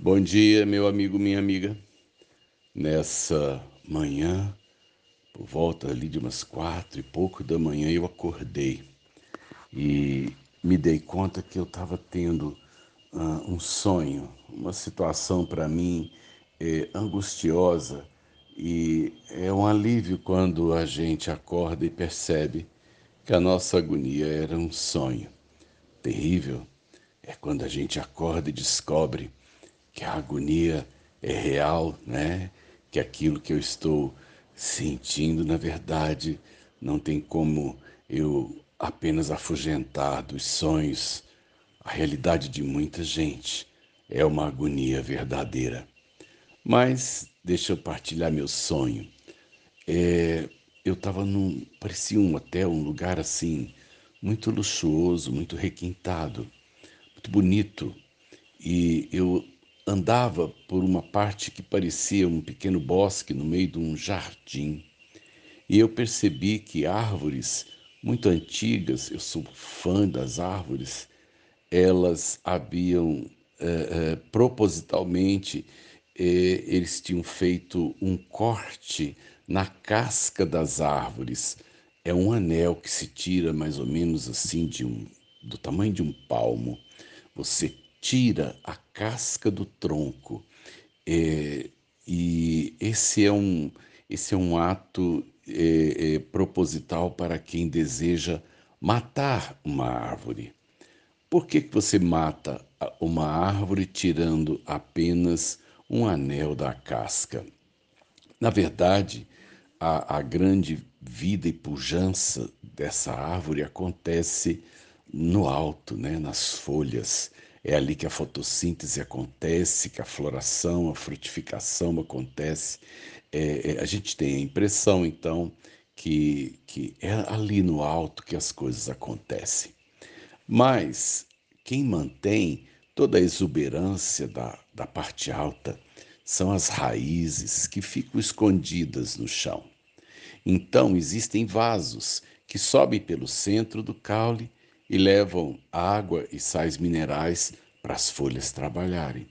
Bom dia, meu amigo, minha amiga. Nessa manhã, por volta ali de umas quatro e pouco da manhã, eu acordei e me dei conta que eu estava tendo uh, um sonho, uma situação para mim é, angustiosa e é um alívio quando a gente acorda e percebe que a nossa agonia era um sonho. Terrível é quando a gente acorda e descobre que a agonia é real, né? Que aquilo que eu estou sentindo, na verdade, não tem como eu apenas afugentar dos sonhos. A realidade de muita gente é uma agonia verdadeira. Mas deixa eu partilhar meu sonho. É, eu estava num. parecia um hotel, um lugar assim, muito luxuoso, muito requintado, muito bonito. E eu andava por uma parte que parecia um pequeno bosque no meio de um jardim. E eu percebi que árvores muito antigas, eu sou fã das árvores, elas haviam é, é, propositalmente, é, eles tinham feito um corte na casca das árvores. É um anel que se tira mais ou menos assim de um, do tamanho de um palmo. Você tira a casca do tronco. É, e esse é um, esse é um ato é, é, proposital para quem deseja matar uma árvore. Por que, que você mata uma árvore tirando apenas um anel da casca? Na verdade, a, a grande vida e pujança dessa árvore acontece no alto, né, nas folhas. É ali que a fotossíntese acontece, que a floração, a frutificação acontece. É, é, a gente tem a impressão, então, que, que é ali no alto que as coisas acontecem. Mas quem mantém toda a exuberância da, da parte alta são as raízes que ficam escondidas no chão. Então, existem vasos que sobem pelo centro do caule e levam água e sais minerais para as folhas trabalharem.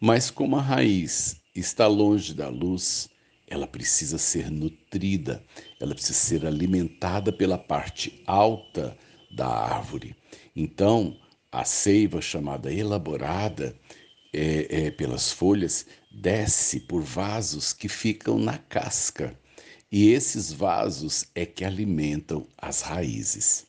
Mas como a raiz está longe da luz, ela precisa ser nutrida, ela precisa ser alimentada pela parte alta da árvore. Então, a seiva chamada elaborada é, é, pelas folhas desce por vasos que ficam na casca. E esses vasos é que alimentam as raízes.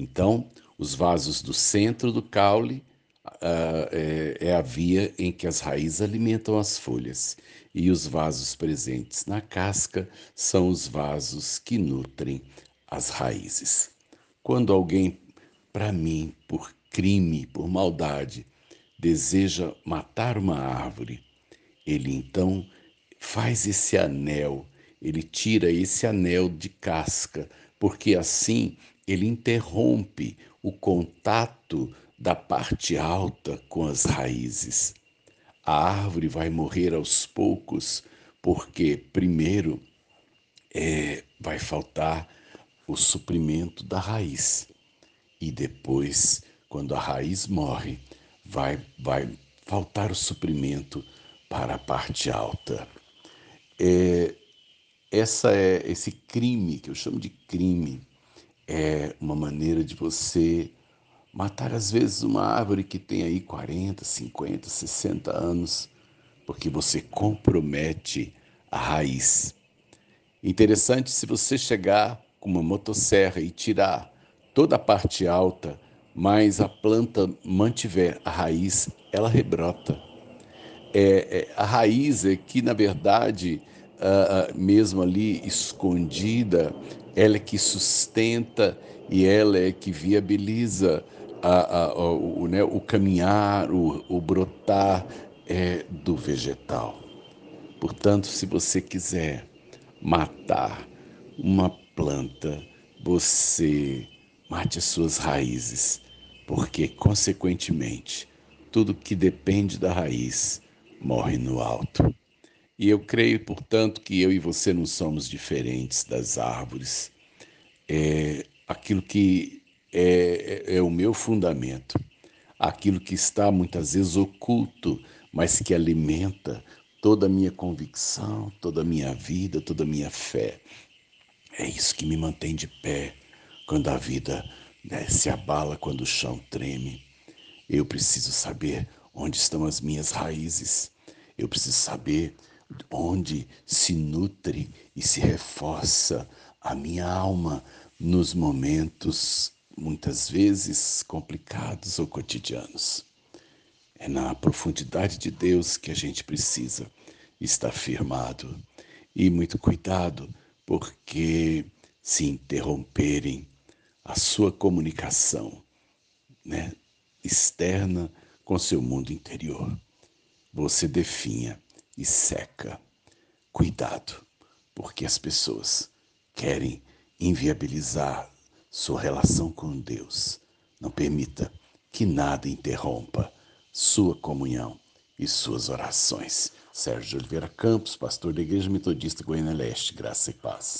Então, os vasos do centro do caule uh, é, é a via em que as raízes alimentam as folhas, e os vasos presentes na casca são os vasos que nutrem as raízes. Quando alguém, para mim, por crime, por maldade, deseja matar uma árvore, ele então faz esse anel, ele tira esse anel de casca, porque assim ele interrompe o contato da parte alta com as raízes. A árvore vai morrer aos poucos, porque, primeiro, é, vai faltar o suprimento da raiz. E depois, quando a raiz morre, vai, vai faltar o suprimento para a parte alta. É, essa é esse crime que eu chamo de crime é uma maneira de você matar às vezes uma árvore que tem aí 40, 50, 60 anos, porque você compromete a raiz. Interessante se você chegar com uma motosserra e tirar toda a parte alta, mas a planta mantiver a raiz, ela rebrota. É, é a raiz é que, na verdade, mesmo ali escondida, ela é que sustenta e ela é que viabiliza a, a, o, né, o, caminhar, o, o brotar é, do vegetal. Portanto, se você quiser matar uma planta, você mate as suas raízes, porque, consequentemente, tudo que depende da raiz morre no alto. E eu creio, portanto, que eu e você não somos diferentes das árvores. É aquilo que é, é, é o meu fundamento, aquilo que está muitas vezes oculto mas que alimenta toda a minha convicção, toda a minha vida, toda a minha fé. É isso que me mantém de pé quando a vida né, se abala, quando o chão treme. Eu preciso saber onde estão as minhas raízes. Eu preciso saber onde se nutre e se reforça a minha alma nos momentos muitas vezes complicados ou cotidianos. É na profundidade de Deus que a gente precisa estar firmado. E muito cuidado, porque se interromperem a sua comunicação né, externa com seu mundo interior, você definha e seca. Cuidado, porque as pessoas querem inviabilizar sua relação com Deus. Não permita que nada interrompa sua comunhão e suas orações. Sérgio Oliveira Campos, pastor da Igreja Metodista Goiânia Leste, graça e paz.